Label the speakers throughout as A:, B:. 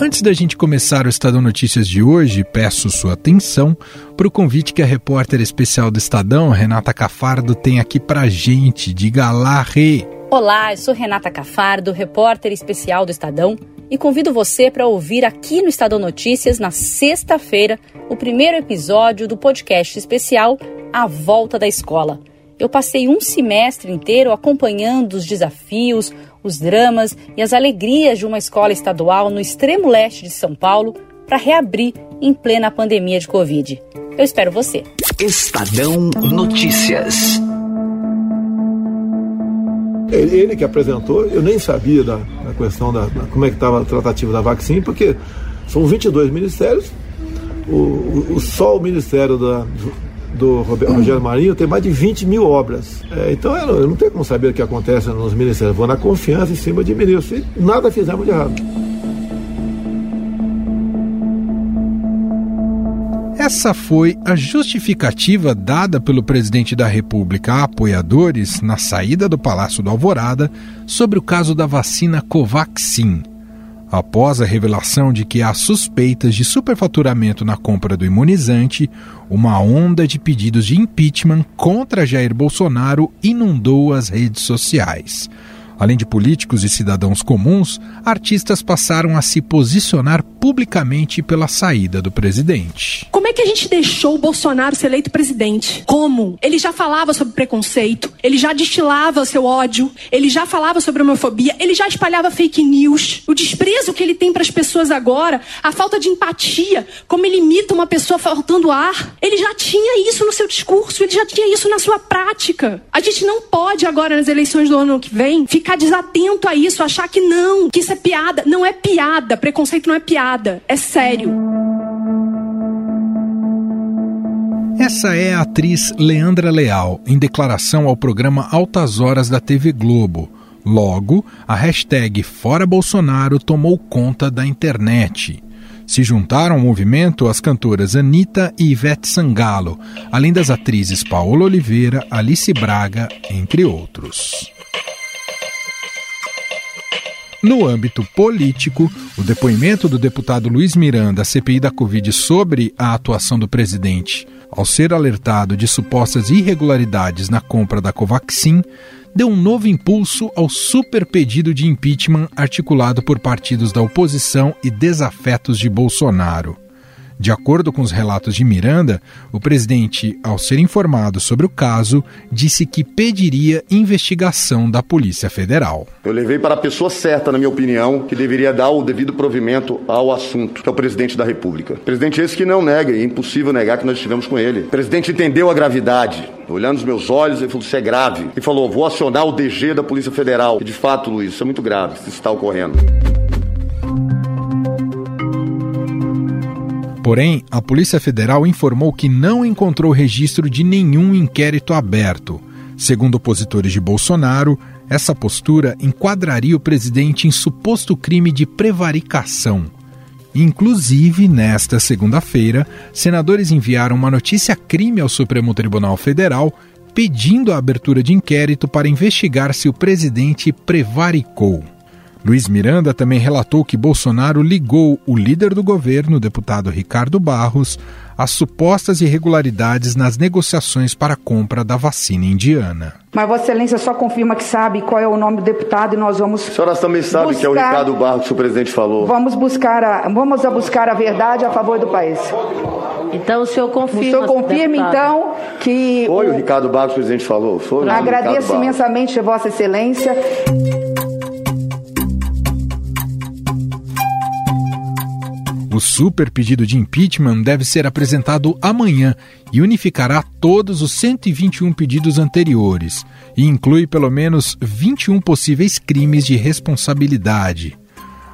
A: Antes da gente começar o Estadão Notícias de hoje, peço sua atenção para o convite que a repórter especial do Estadão, Renata Cafardo, tem aqui para gente. Diga lá, Rê!
B: Olá, eu sou Renata Cafardo, repórter especial do Estadão, e convido você para ouvir aqui no Estadão Notícias, na sexta-feira, o primeiro episódio do podcast especial A Volta da Escola. Eu passei um semestre inteiro acompanhando os desafios, os dramas e as alegrias de uma escola estadual no extremo leste de São Paulo para reabrir em plena pandemia de Covid. Eu espero você.
C: Estadão Notícias.
D: Ele que apresentou, eu nem sabia da, da questão da, da, como é que estava a tratativa da vacina, porque são 22 ministérios, o, o, o só o Ministério da, do Rogério Marinho tem mais de 20 mil obras. É, então eu não, eu não, tenho como saber o que acontece nos ministérios. Vou na confiança em cima de ministros. E nada fizemos de errado.
A: Essa foi a justificativa dada pelo presidente da República a apoiadores na saída do Palácio do Alvorada sobre o caso da vacina Covaxin após a revelação de que há suspeitas de superfaturamento na compra do imunizante, uma onda de pedidos de impeachment contra Jair Bolsonaro inundou as redes sociais. Além de políticos e cidadãos comuns, artistas passaram a se posicionar publicamente pela saída do presidente.
E: Como é que a gente deixou o Bolsonaro ser eleito presidente? Como? Ele já falava sobre preconceito, ele já destilava seu ódio, ele já falava sobre homofobia, ele já espalhava fake news. O desprezo que ele tem para as pessoas agora, a falta de empatia, como ele imita uma pessoa faltando ar, ele já tinha isso no seu discurso, ele já tinha isso na sua prática. A gente não pode agora nas eleições do ano que vem ficar ficar desatento a isso, achar que não, que isso é piada. Não é piada. Preconceito não é piada. É sério.
A: Essa é a atriz Leandra Leal, em declaração ao programa Altas Horas da TV Globo. Logo, a hashtag Fora Bolsonaro tomou conta da internet. Se juntaram ao movimento as cantoras Anitta e Ivete Sangalo, além das atrizes Paola Oliveira, Alice Braga, entre outros. No âmbito político, o depoimento do deputado Luiz Miranda à CPI da Covid sobre a atuação do presidente, ao ser alertado de supostas irregularidades na compra da Covaxin, deu um novo impulso ao super pedido de impeachment articulado por partidos da oposição e desafetos de Bolsonaro. De acordo com os relatos de Miranda, o presidente, ao ser informado sobre o caso, disse que pediria investigação da Polícia Federal.
F: Eu levei para a pessoa certa, na minha opinião, que deveria dar o devido provimento ao assunto, que é o presidente da República. Presidente esse que não nega, é impossível negar que nós estivemos com ele. O presidente entendeu a gravidade, olhando nos meus olhos, ele falou: Isso é grave. E falou: Vou acionar o DG da Polícia Federal. E de fato, Luiz, isso é muito grave, isso está ocorrendo.
A: Porém, a Polícia Federal informou que não encontrou registro de nenhum inquérito aberto. Segundo opositores de Bolsonaro, essa postura enquadraria o presidente em suposto crime de prevaricação. Inclusive, nesta segunda-feira, senadores enviaram uma notícia-crime ao Supremo Tribunal Federal pedindo a abertura de inquérito para investigar se o presidente prevaricou. Luiz Miranda também relatou que Bolsonaro ligou o líder do governo, o deputado Ricardo Barros, às supostas irregularidades nas negociações para a compra da vacina indiana.
G: Mas Vossa Excelência só confirma que sabe qual é o nome do deputado e nós vamos.
F: A senhora também sabe buscar, que é o Ricardo Barros que o presidente falou.
G: Vamos buscar a, vamos a buscar a verdade a favor do país.
H: Então o senhor confirma.
G: O senhor confirma, então, que.
F: Foi o, o Ricardo Barros que o presidente falou? Foi
G: Agradeço imensamente, Vossa Excelência.
A: O super pedido de impeachment deve ser apresentado amanhã e unificará todos os 121 pedidos anteriores e inclui pelo menos 21 possíveis crimes de responsabilidade.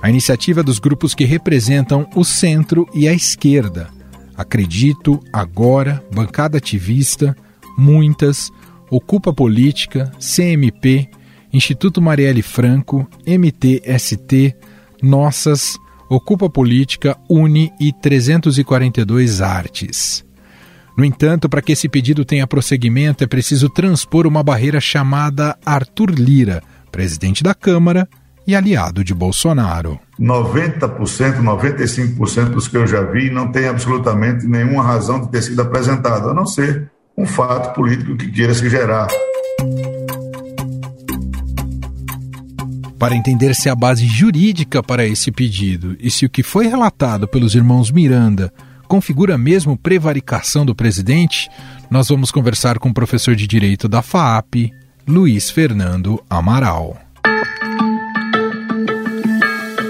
A: A iniciativa dos grupos que representam o centro e a esquerda. Acredito, agora, bancada ativista, muitas, Ocupa Política, CMP, Instituto Marielle Franco, MTST, Nossas, Ocupa Política, Uni e 342 Artes. No entanto, para que esse pedido tenha prosseguimento, é preciso transpor uma barreira chamada Arthur Lira, presidente da Câmara, e aliado de Bolsonaro.
I: 90%, 95% dos que eu já vi não tem absolutamente nenhuma razão de ter sido apresentado, a não ser um fato político que queira se gerar.
A: Para entender se há base jurídica para esse pedido e se o que foi relatado pelos irmãos Miranda configura mesmo prevaricação do presidente, nós vamos conversar com o professor de Direito da FAAP, Luiz Fernando Amaral.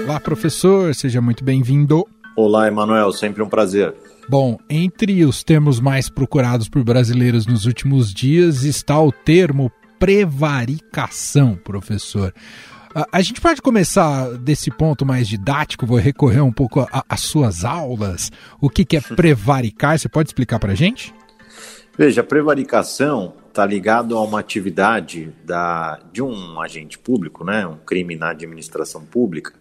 A: Olá, professor, seja muito bem-vindo.
J: Olá, Emanuel, sempre um prazer.
A: Bom, entre os termos mais procurados por brasileiros nos últimos dias está o termo prevaricação, professor. A gente pode começar desse ponto mais didático, vou recorrer um pouco às suas aulas. O que, que é prevaricar? Você pode explicar para a gente?
J: Veja, a prevaricação está ligado a uma atividade da, de um agente público, né, um crime na administração pública,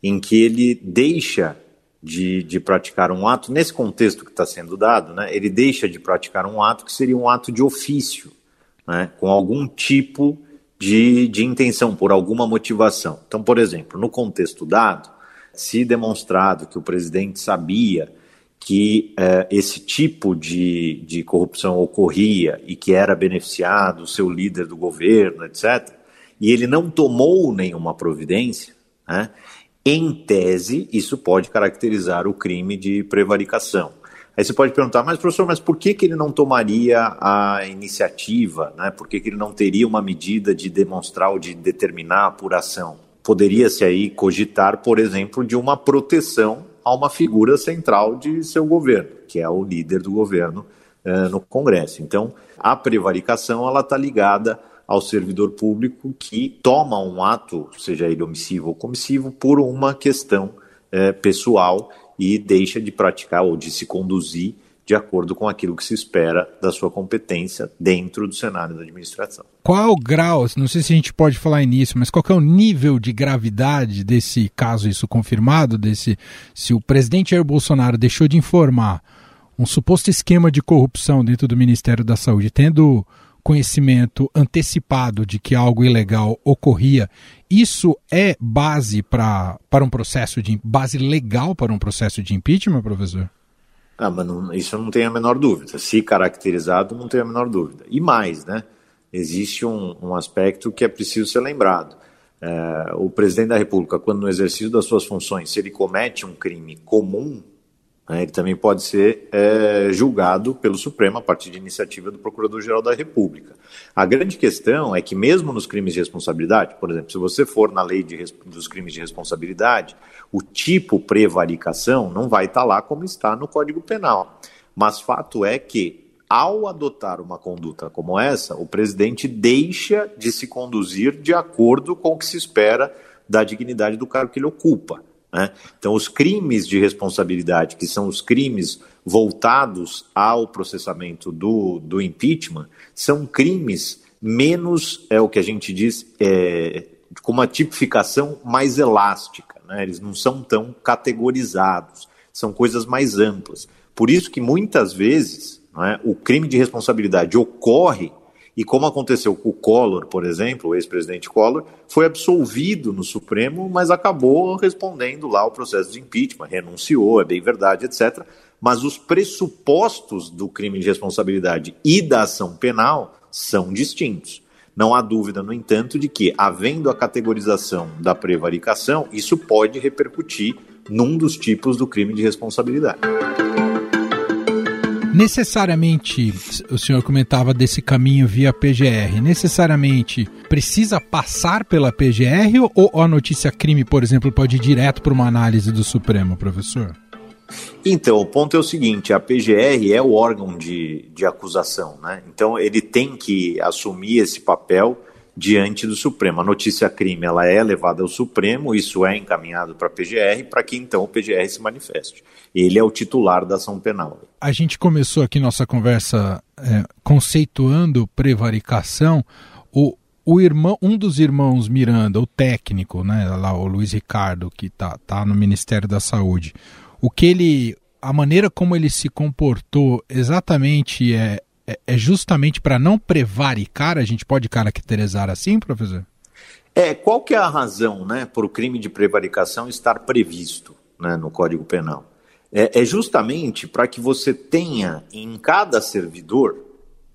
J: em que ele deixa de, de praticar um ato, nesse contexto que está sendo dado, né, ele deixa de praticar um ato que seria um ato de ofício, né, com algum tipo de, de intenção, por alguma motivação. Então, por exemplo, no contexto dado, se demonstrado que o presidente sabia que eh, esse tipo de, de corrupção ocorria e que era beneficiado o seu líder do governo, etc., e ele não tomou nenhuma providência, né, em tese, isso pode caracterizar o crime de prevaricação. Aí você pode perguntar, mas professor, mas por que, que ele não tomaria a iniciativa? Né? Por que, que ele não teria uma medida de demonstrar ou de determinar a apuração? Poderia-se aí cogitar, por exemplo, de uma proteção a uma figura central de seu governo, que é o líder do governo uh, no Congresso. Então, a prevaricação ela está ligada ao servidor público que toma um ato, seja ele omissivo ou comissivo, por uma questão uh, pessoal e deixa de praticar ou de se conduzir de acordo com aquilo que se espera da sua competência dentro do cenário da administração.
A: Qual o grau, não sei se a gente pode falar nisso, mas qual é o nível de gravidade desse caso, isso confirmado, desse se o presidente Jair Bolsonaro deixou de informar um suposto esquema de corrupção dentro do Ministério da Saúde, tendo conhecimento antecipado de que algo ilegal ocorria, isso é base para um processo de base legal para um processo de impeachment, professor?
J: Ah, mas não, isso não tem a menor dúvida. Se caracterizado, não tem a menor dúvida. E mais, né? Existe um, um aspecto que é preciso ser lembrado. É, o presidente da República, quando no exercício das suas funções, se ele comete um crime comum, né, ele também pode ser é, julgado pelo Supremo a partir de iniciativa do Procurador-Geral da República. A grande questão é que, mesmo nos crimes de responsabilidade, por exemplo, se você for na lei de, dos crimes de responsabilidade, o tipo prevaricação não vai estar lá como está no Código Penal. Mas fato é que, ao adotar uma conduta como essa, o presidente deixa de se conduzir de acordo com o que se espera da dignidade do cargo que ele ocupa. Né? Então, os crimes de responsabilidade, que são os crimes voltados ao processamento do, do impeachment, são crimes menos, é o que a gente diz, é, com uma tipificação mais elástica. Né? Eles não são tão categorizados, são coisas mais amplas. Por isso que muitas vezes né, o crime de responsabilidade ocorre e como aconteceu com o Collor, por exemplo, o ex-presidente Collor, foi absolvido no Supremo, mas acabou respondendo lá ao processo de impeachment, renunciou, é bem verdade, etc. Mas os pressupostos do crime de responsabilidade e da ação penal são distintos. Não há dúvida, no entanto, de que, havendo a categorização da prevaricação, isso pode repercutir num dos tipos do crime de responsabilidade.
A: Necessariamente, o senhor comentava desse caminho via PGR, necessariamente precisa passar pela PGR ou a notícia crime, por exemplo, pode ir direto para uma análise do Supremo, professor?
J: Então, o ponto é o seguinte: a PGR é o órgão de, de acusação, né? Então, ele tem que assumir esse papel diante do Supremo. A notícia crime ela é levada ao Supremo, isso é encaminhado para a PGR, para que então o PGR se manifeste. Ele é o titular da ação penal.
A: A gente começou aqui nossa conversa é, conceituando prevaricação. O, o irmão, um dos irmãos Miranda, o técnico, né, lá o Luiz Ricardo, que tá, tá no Ministério da Saúde, o que ele, a maneira como ele se comportou exatamente é, é, é justamente para não prevaricar, a gente pode caracterizar assim, professor?
J: É, qual que é a razão né, para o crime de prevaricação estar previsto né, no Código Penal? É, é justamente para que você tenha em cada servidor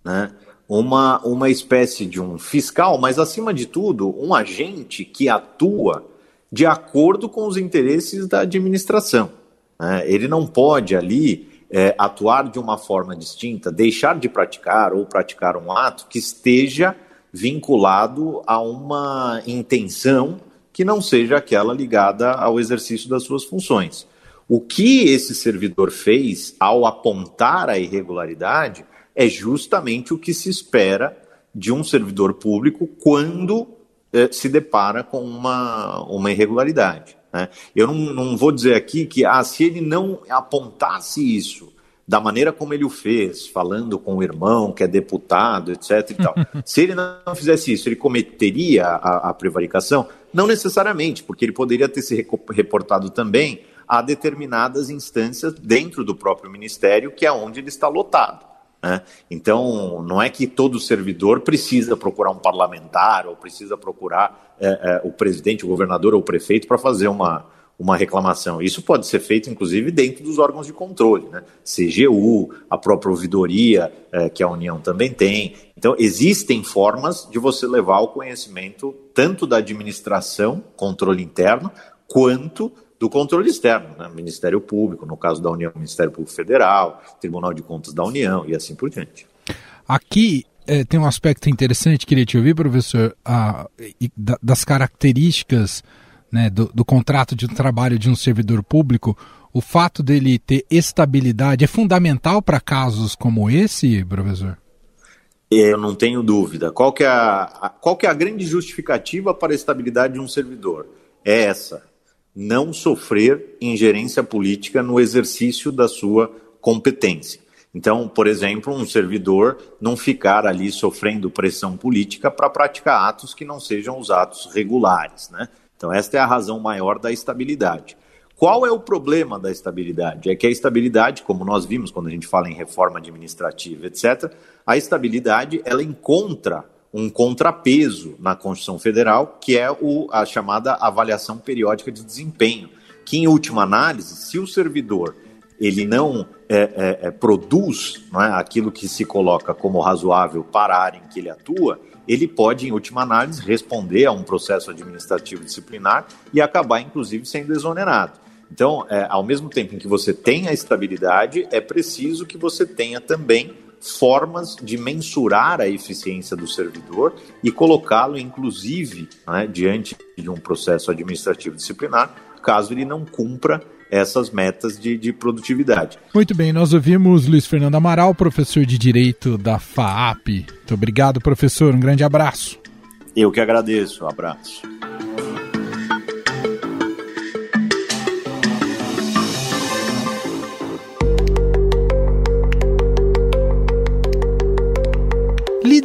J: né, uma, uma espécie de um fiscal, mas acima de tudo, um agente que atua de acordo com os interesses da administração. Né? Ele não pode ali é, atuar de uma forma distinta, deixar de praticar ou praticar um ato que esteja vinculado a uma intenção que não seja aquela ligada ao exercício das suas funções. O que esse servidor fez ao apontar a irregularidade é justamente o que se espera de um servidor público quando eh, se depara com uma, uma irregularidade. Né? Eu não, não vou dizer aqui que ah, se ele não apontasse isso da maneira como ele o fez, falando com o irmão que é deputado, etc. E tal. Se ele não fizesse isso, ele cometeria a, a, prevaricação? Não necessariamente, porque ele poderia ter se reportado também a determinadas instâncias dentro do próprio ministério, que é onde ele está lotado. Né? Então, não é que todo servidor precisa procurar um parlamentar ou precisa procurar é, é, o presidente, o governador ou o prefeito para fazer uma, uma reclamação. Isso pode ser feito, inclusive, dentro dos órgãos de controle, né? CGU, a própria ouvidoria, é, que a União também tem. Então, existem formas de você levar o conhecimento tanto da administração, controle interno, quanto do controle externo, né? Ministério Público, no caso da União, Ministério Público Federal, Tribunal de Contas da União e assim por diante.
A: Aqui é, tem um aspecto interessante, queria te ouvir, professor, a, das características né, do, do contrato de trabalho de um servidor público, o fato dele ter estabilidade é fundamental para casos como esse, professor?
J: Eu não tenho dúvida. Qual que, é a, qual que é a grande justificativa para a estabilidade de um servidor? É essa: não sofrer ingerência política no exercício da sua competência. Então, por exemplo, um servidor não ficar ali sofrendo pressão política para praticar atos que não sejam os atos regulares, né? Então, esta é a razão maior da estabilidade. Qual é o problema da estabilidade? É que a estabilidade, como nós vimos quando a gente fala em reforma administrativa, etc., a estabilidade ela encontra um contrapeso na Constituição Federal, que é o, a chamada avaliação periódica de desempenho, que em última análise, se o servidor ele não é, é, é, produz não é, aquilo que se coloca como razoável para a área em que ele atua, ele pode, em última análise, responder a um processo administrativo disciplinar e acabar, inclusive, sendo exonerado. Então, é, ao mesmo tempo em que você tem a estabilidade, é preciso que você tenha também formas de mensurar a eficiência do servidor e colocá-lo, inclusive, né, diante de um processo administrativo disciplinar, caso ele não cumpra essas metas de, de produtividade.
A: Muito bem, nós ouvimos Luiz Fernando Amaral, professor de Direito da FAAP. Muito obrigado, professor. Um grande abraço.
J: Eu que agradeço. Um abraço.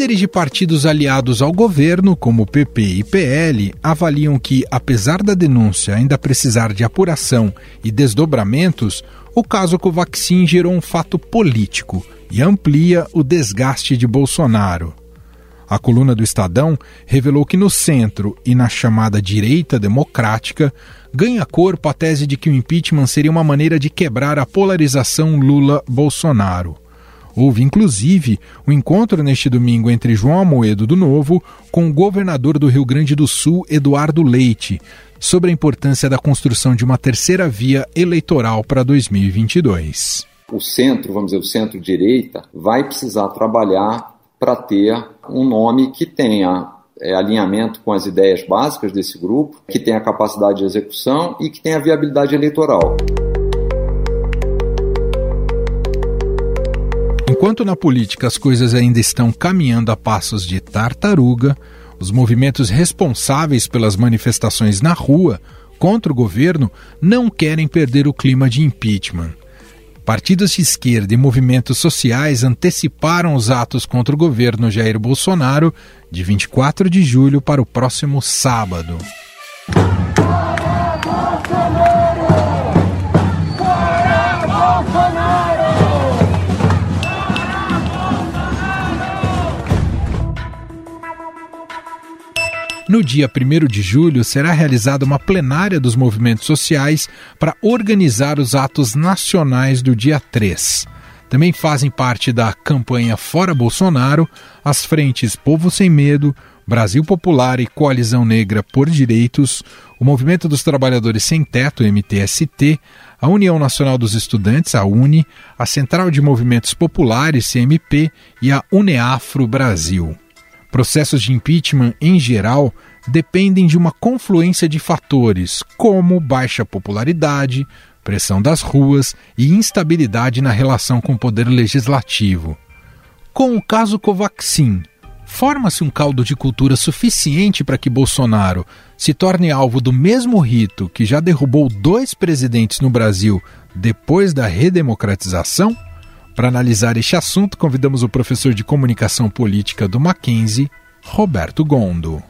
A: Líderes de partidos aliados ao governo, como PP e PL, avaliam que, apesar da denúncia ainda precisar de apuração e desdobramentos, o caso Covaxin gerou um fato político e amplia o desgaste de Bolsonaro. A coluna do Estadão revelou que no centro e na chamada direita democrática ganha corpo a tese de que o impeachment seria uma maneira de quebrar a polarização Lula-Bolsonaro. Houve, inclusive, um encontro neste domingo entre João Amoedo do Novo com o governador do Rio Grande do Sul, Eduardo Leite, sobre a importância da construção de uma terceira via eleitoral para 2022.
K: O centro, vamos dizer, o centro-direita, vai precisar trabalhar para ter um nome que tenha é, alinhamento com as ideias básicas desse grupo, que tenha capacidade de execução e que tenha viabilidade eleitoral.
A: Enquanto na política as coisas ainda estão caminhando a passos de tartaruga, os movimentos responsáveis pelas manifestações na rua contra o governo não querem perder o clima de impeachment. Partidos de esquerda e movimentos sociais anteciparam os atos contra o governo Jair Bolsonaro de 24 de julho para o próximo sábado. No dia 1 de julho será realizada uma plenária dos movimentos sociais para organizar os atos nacionais do dia 3. Também fazem parte da campanha Fora Bolsonaro as frentes Povo Sem Medo, Brasil Popular e Coalizão Negra por Direitos, o Movimento dos Trabalhadores Sem Teto, MTST, a União Nacional dos Estudantes, a UNE, a Central de Movimentos Populares, CMP, e a UNEAFRO Brasil. Processos de impeachment, em geral, dependem de uma confluência de fatores, como baixa popularidade, pressão das ruas e instabilidade na relação com o poder legislativo. Com o caso Covaxin, forma-se um caldo de cultura suficiente para que Bolsonaro se torne alvo do mesmo rito que já derrubou dois presidentes no Brasil depois da redemocratização? Para analisar este assunto, convidamos o professor de comunicação política do Mackenzie, Roberto Gondo.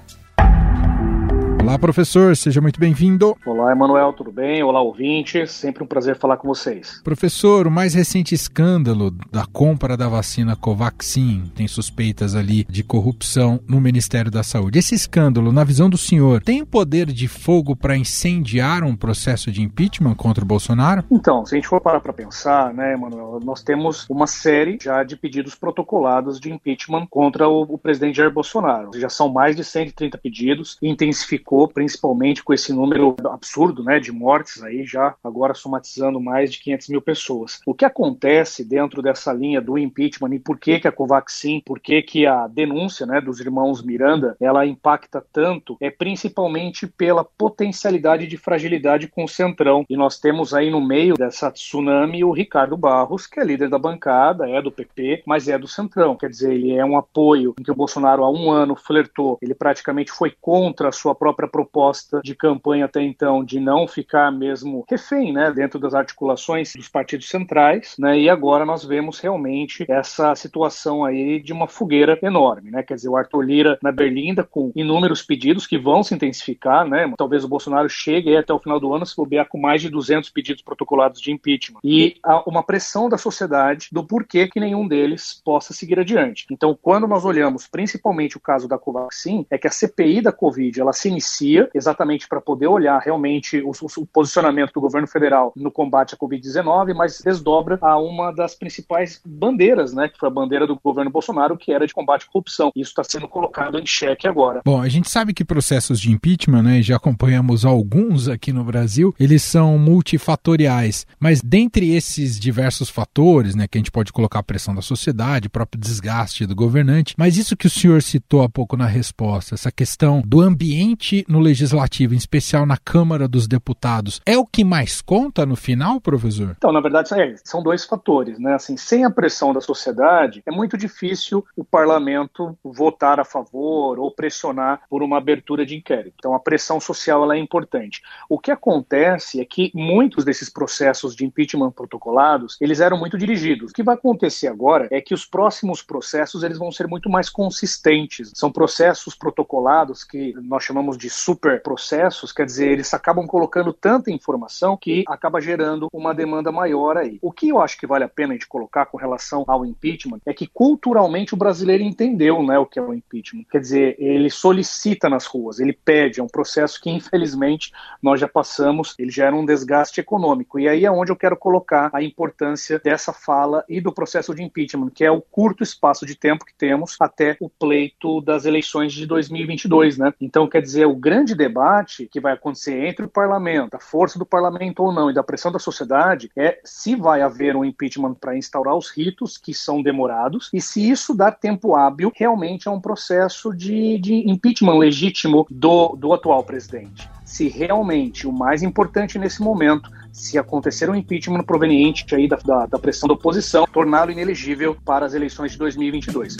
A: Olá, professor, seja muito bem-vindo.
L: Olá, Emanuel, tudo bem? Olá, ouvintes, sempre um prazer falar com vocês.
A: Professor, o mais recente escândalo da compra da vacina Covaxin tem suspeitas ali de corrupção no Ministério da Saúde. Esse escândalo, na visão do senhor, tem poder de fogo para incendiar um processo de impeachment contra o Bolsonaro?
L: Então, se a gente for parar para pensar, né, Emanuel, nós temos uma série já de pedidos protocolados de impeachment contra o, o presidente Jair Bolsonaro. Já são mais de 130 pedidos, intensificou principalmente com esse número absurdo né, de mortes aí, já agora somatizando mais de 500 mil pessoas. O que acontece dentro dessa linha do impeachment e por que, que a Covaxin, por que, que a denúncia né, dos irmãos Miranda, ela impacta tanto, é principalmente pela potencialidade de fragilidade com o Centrão. E nós temos aí no meio dessa tsunami o Ricardo Barros, que é líder da bancada, é do PP, mas é do Centrão. Quer dizer, ele é um apoio em que o Bolsonaro há um ano flertou, ele praticamente foi contra a sua própria própria proposta de campanha até então de não ficar mesmo refém, né, dentro das articulações dos partidos centrais, né, e agora nós vemos realmente essa situação aí de uma fogueira enorme, né, quer dizer, o Arthur Lira na Berlinda com inúmeros pedidos que vão se intensificar, né, talvez o Bolsonaro chegue até o final do ano se bobear com mais de 200 pedidos protocolados de impeachment. E há uma pressão da sociedade do porquê que nenhum deles possa seguir adiante. Então, quando nós olhamos principalmente o caso da Covaxin, é que a CPI da Covid, ela se inicia exatamente para poder olhar realmente o, o, posicionamento do governo federal no combate à Covid-19, mas desdobra a uma das principais bandeiras, né, que foi a bandeira do governo Bolsonaro, que era de combate à corrupção. Isso está sendo colocado em xeque agora.
A: Bom, a gente sabe que processos de impeachment, né, já acompanhamos alguns aqui no Brasil, eles são multifatoriais, mas dentre esses diversos fatores, né, que a gente pode colocar a pressão da sociedade, próprio desgaste do governante, mas isso que o senhor citou há pouco na resposta, essa questão do ambiente no legislativo, em especial na Câmara dos Deputados, é o que mais conta no final, professor?
L: Então, na verdade, é, são dois fatores, né? Assim, sem a pressão da sociedade, é muito difícil o parlamento votar a favor ou pressionar por uma abertura de inquérito. Então, a pressão social ela é importante. O que acontece é que muitos desses processos de impeachment protocolados, eles eram muito dirigidos. O que vai acontecer agora é que os próximos processos eles vão ser muito mais consistentes. São processos protocolados que nós chamamos de super processos, quer dizer, eles acabam colocando tanta informação que acaba gerando uma demanda maior aí. O que eu acho que vale a pena a gente colocar com relação ao impeachment é que culturalmente o brasileiro entendeu né, o que é o impeachment. Quer dizer, ele solicita nas ruas, ele pede, é um processo que infelizmente nós já passamos, ele gera um desgaste econômico. E aí é onde eu quero colocar a importância dessa fala e do processo de impeachment, que é o curto espaço de tempo que temos até o pleito das eleições de 2022, né? Então, quer dizer, o grande debate que vai acontecer entre o parlamento, a força do parlamento ou não, e da pressão da sociedade, é se vai haver um impeachment para instaurar os ritos que são demorados e se isso dá tempo hábil realmente a um processo de, de impeachment legítimo do, do atual presidente. Se realmente o mais importante nesse momento se acontecer um impeachment proveniente aí da, da, da pressão da oposição, torná-lo inelegível para as eleições de 2022.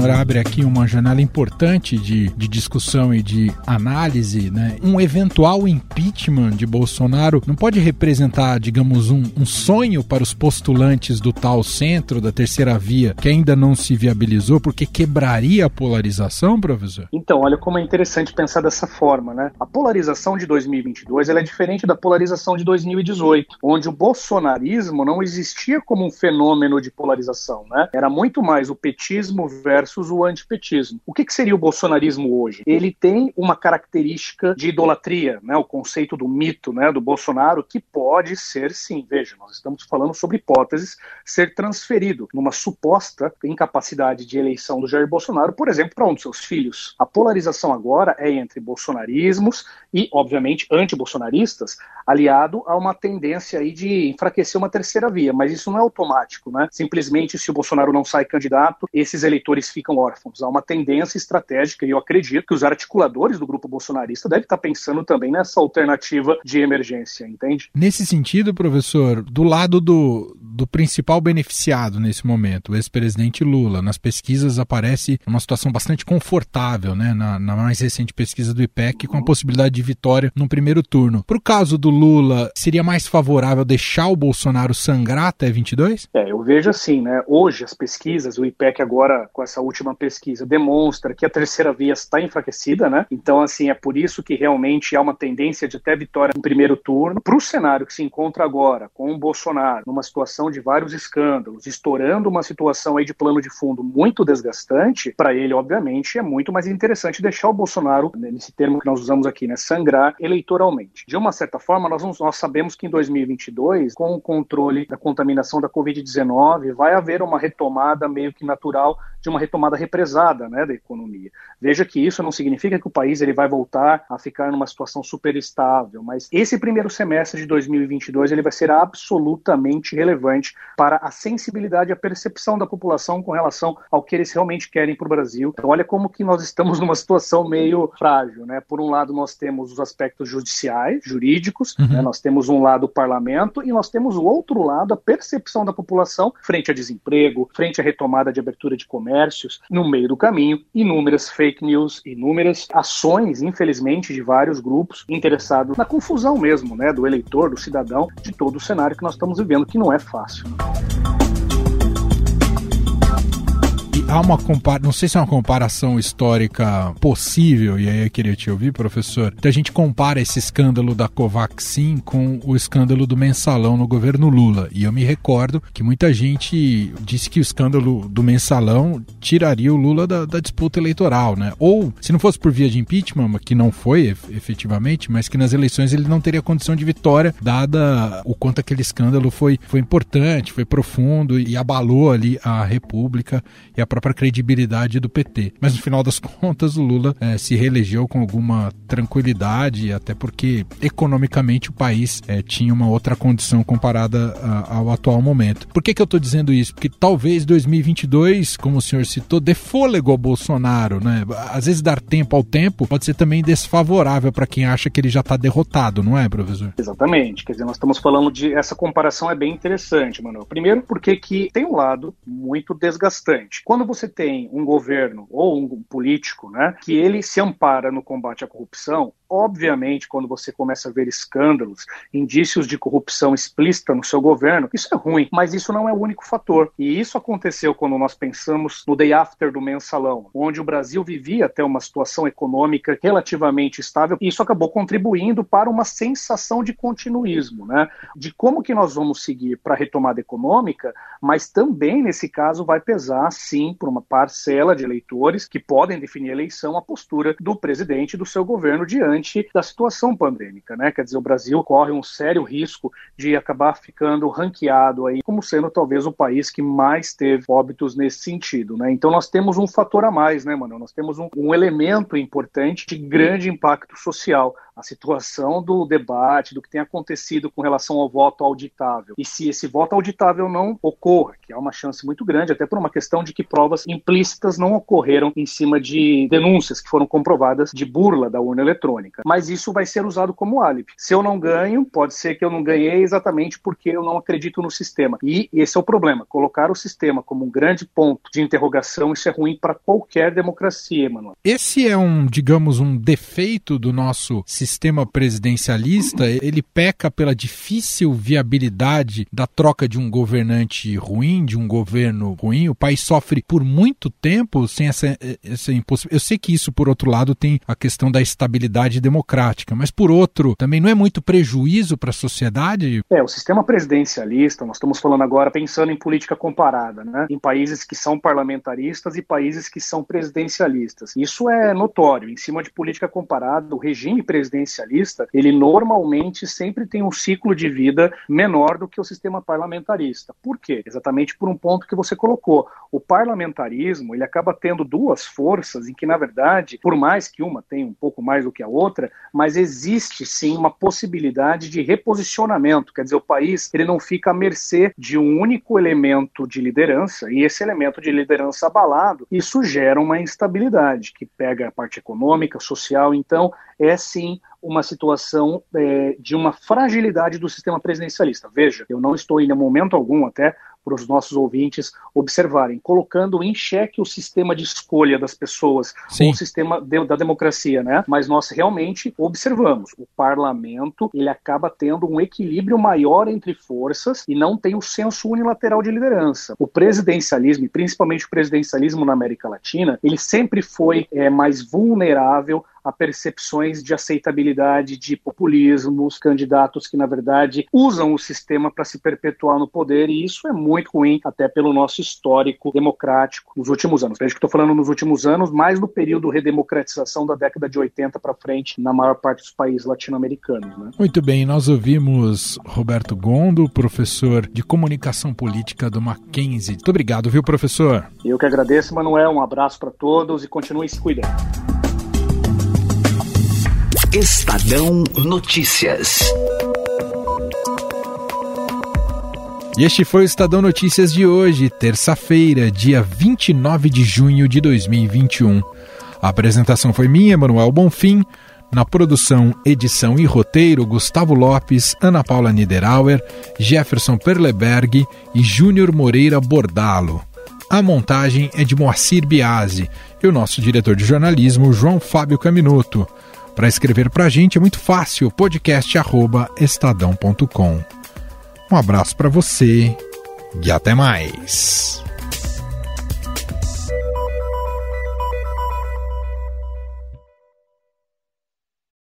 A: Senhor abre aqui uma janela importante de, de discussão e de análise, né? Um eventual impeachment de Bolsonaro não pode representar, digamos, um, um sonho para os postulantes do tal centro, da terceira via, que ainda não se viabilizou, porque quebraria a polarização, professor?
L: Então, olha como é interessante pensar dessa forma, né? A polarização de 2022 ela é diferente da polarização de 2018, onde o bolsonarismo não existia como um fenômeno de polarização, né? Era muito mais o petismo versus versus o antipetismo. O que, que seria o bolsonarismo hoje? Ele tem uma característica de idolatria, né? o conceito do mito né? do Bolsonaro, que pode ser sim, veja, nós estamos falando sobre hipóteses, ser transferido numa suposta incapacidade de eleição do Jair Bolsonaro, por exemplo, para um dos seus filhos. A polarização agora é entre bolsonarismos e, obviamente, antibolsonaristas, aliado a uma tendência aí de enfraquecer uma terceira via, mas isso não é automático, né? Simplesmente se o Bolsonaro não sai candidato, esses eleitores ficam órfãos. Há uma tendência estratégica e eu acredito que os articuladores do grupo bolsonarista devem estar pensando também nessa alternativa de emergência, entende?
A: Nesse sentido, professor, do lado do, do principal beneficiado nesse momento, o ex-presidente Lula, nas pesquisas aparece uma situação bastante confortável, né? Na, na mais recente pesquisa do IPEC, com a possibilidade de vitória no primeiro turno. Para o caso do Lula, seria mais favorável deixar o Bolsonaro sangrar até 22?
L: É, eu vejo assim, né? Hoje as pesquisas, o IPEC agora com essa última pesquisa demonstra que a terceira via está enfraquecida, né? Então assim é por isso que realmente há uma tendência de até vitória no primeiro turno. Para o cenário que se encontra agora com o Bolsonaro numa situação de vários escândalos, estourando uma situação aí de plano de fundo muito desgastante, para ele obviamente é muito mais interessante deixar o Bolsonaro né, nesse termo que nós usamos aqui, né? Sangrar eleitoralmente. De uma certa forma nós, nós sabemos que em 2022 com o controle da contaminação da Covid-19 vai haver uma retomada meio que natural de uma retomada represada né, da economia. Veja que isso não significa que o país ele vai voltar a ficar numa situação super estável, mas esse primeiro semestre de 2022 ele vai ser absolutamente relevante para a sensibilidade e a percepção da população com relação ao que eles realmente querem para o Brasil. Então, olha como que nós estamos numa situação meio frágil. Né? Por um lado, nós temos os aspectos judiciais, jurídicos, uhum. né? nós temos um lado o parlamento e nós temos o outro lado a percepção da população frente a desemprego, frente à retomada de abertura de comércios. No meio do caminho, inúmeras fake news, inúmeras ações, infelizmente, de vários grupos interessados na confusão mesmo, né, do eleitor, do cidadão, de todo o cenário que nós estamos vivendo, que não é fácil. Né?
A: Há uma comparação, não sei se é uma comparação histórica possível, e aí eu queria te ouvir, professor. Então a gente compara esse escândalo da Covaxin com o escândalo do mensalão no governo Lula. E eu me recordo que muita gente disse que o escândalo do mensalão tiraria o Lula da, da disputa eleitoral, né? Ou, se não fosse por via de impeachment, que não foi efetivamente, mas que nas eleições ele não teria condição de vitória, dada o quanto aquele escândalo foi, foi importante, foi profundo e abalou ali a República e a própria credibilidade do PT. Mas no final das contas, o Lula é, se reelegeu com alguma tranquilidade, até porque economicamente o país é, tinha uma outra condição comparada a, ao atual momento. Por que, que eu estou dizendo isso? Porque talvez 2022, como o senhor citou, dê fôlego ao Bolsonaro, né? Às vezes dar tempo ao tempo pode ser também desfavorável para quem acha que ele já está derrotado, não é, professor?
L: Exatamente. Quer dizer, nós estamos falando de. Essa comparação é bem interessante, Manuel. Primeiro, porque que tem um lado muito desgastante. Quando quando você tem um governo ou um político, né, que ele se ampara no combate à corrupção, obviamente, quando você começa a ver escândalos, indícios de corrupção explícita no seu governo, isso é ruim, mas isso não é o único fator. E isso aconteceu quando nós pensamos no day after do mensalão, onde o Brasil vivia até uma situação econômica relativamente estável, e isso acabou contribuindo para uma sensação de continuismo, né? De como que nós vamos seguir para a retomada econômica, mas também nesse caso vai pesar sim por uma parcela de eleitores que podem definir a eleição a postura do presidente e do seu governo diante da situação pandêmica, né? Quer dizer, o Brasil corre um sério risco de acabar ficando ranqueado aí como sendo talvez o país que mais teve óbitos nesse sentido, né? Então nós temos um fator a mais, né, mano? Nós temos um, um elemento importante de grande impacto social a situação do debate, do que tem acontecido com relação ao voto auditável. E se esse voto auditável não ocorra, que há uma chance muito grande, até por uma questão de que provas implícitas não ocorreram em cima de denúncias que foram comprovadas de burla da urna eletrônica. Mas isso vai ser usado como álibi. Se eu não ganho, pode ser que eu não ganhei exatamente porque eu não acredito no sistema. E esse é o problema. Colocar o sistema como um grande ponto de interrogação, isso é ruim para qualquer democracia, Emanuel.
A: Esse é um, digamos, um defeito do nosso sistema sistema presidencialista, ele peca pela difícil viabilidade da troca de um governante ruim, de um governo ruim. O país sofre por muito tempo sem essa, essa impossibilidade. Eu sei que isso, por outro lado, tem a questão da estabilidade democrática, mas por outro, também não é muito prejuízo para a sociedade?
L: É, o sistema presidencialista, nós estamos falando agora pensando em política comparada, né? Em países que são parlamentaristas e países que são presidencialistas. Isso é notório. Em cima de política comparada, o regime presidencialista, ele normalmente sempre tem um ciclo de vida menor do que o sistema parlamentarista. Por quê? Exatamente por um ponto que você colocou. O parlamentarismo, ele acaba tendo duas forças em que, na verdade, por mais que uma tenha um pouco mais do que a outra, mas existe sim uma possibilidade de reposicionamento. Quer dizer, o país ele não fica à mercê de um único elemento de liderança, e esse elemento de liderança abalado, isso gera uma instabilidade que pega a parte econômica, social. Então, é sim uma situação é, de uma fragilidade do sistema presidencialista. Veja, eu não estou em momento algum até para os nossos ouvintes observarem, colocando em xeque o sistema de escolha das pessoas, Sim. o sistema de, da democracia, né? Mas nós realmente observamos, o parlamento ele acaba tendo um equilíbrio maior entre forças e não tem o senso unilateral de liderança. O presidencialismo, e principalmente o presidencialismo na América Latina, ele sempre foi é, mais vulnerável a percepções de aceitabilidade de populismos, candidatos que, na verdade, usam o sistema para se perpetuar no poder, e isso é muito ruim, até pelo nosso histórico democrático nos últimos anos. Veja que estou falando nos últimos anos, mais no período redemocratização da década de 80 para frente, na maior parte dos países latino-americanos. Né?
A: Muito bem, nós ouvimos Roberto Gondo, professor de comunicação política do Mackenzie. Muito obrigado, viu, professor?
L: Eu que agradeço, Manuel. Um abraço para todos e continuem se cuidando.
C: Estadão Notícias.
A: E este foi o Estadão Notícias de hoje, terça-feira, dia 29 de junho de 2021. A apresentação foi minha, Manuel Bonfim. Na produção, edição e roteiro, Gustavo Lopes, Ana Paula Niederauer, Jefferson Perleberg e Júnior Moreira Bordalo. A montagem é de Moacir Biasi e o nosso diretor de jornalismo, João Fábio Caminuto. Para escrever para a gente é muito fácil, podcast@estadão.com. Um abraço para você e até mais.